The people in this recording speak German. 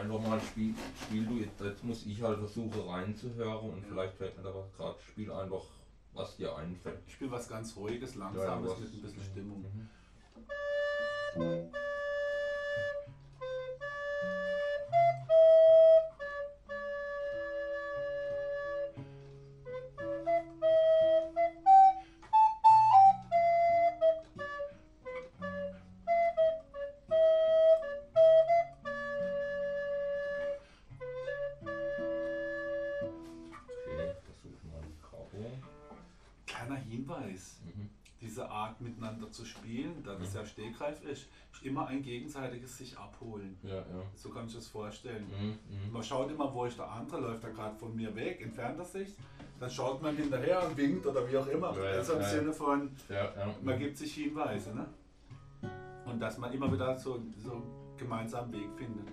einfach mal spiel, spiel du, jetzt, jetzt muss ich halt versuchen reinzuhören und vielleicht fällt mir da was gerade, spiel einfach, was dir einfällt. Ich spiele was ganz ruhiges, Ja, ja, langsames was- mit ein bisschen Stimmung. Mhm. Kleiner Hinweis. Mhm. Diese Art miteinander zu spielen, da das ja Stegreif ist, ist immer ein gegenseitiges sich abholen. Ja, ja. So kann ich das vorstellen. Mhm. Mhm. Man schaut immer, wo ist der andere, läuft er gerade von mir weg, entfernt er sich, dann schaut man hinterher und winkt oder wie auch immer. Ja, also im. Sinne von, man gibt sich Hinweise. Ne? Und dass man immer wieder so, so einen gemeinsamen Weg findet.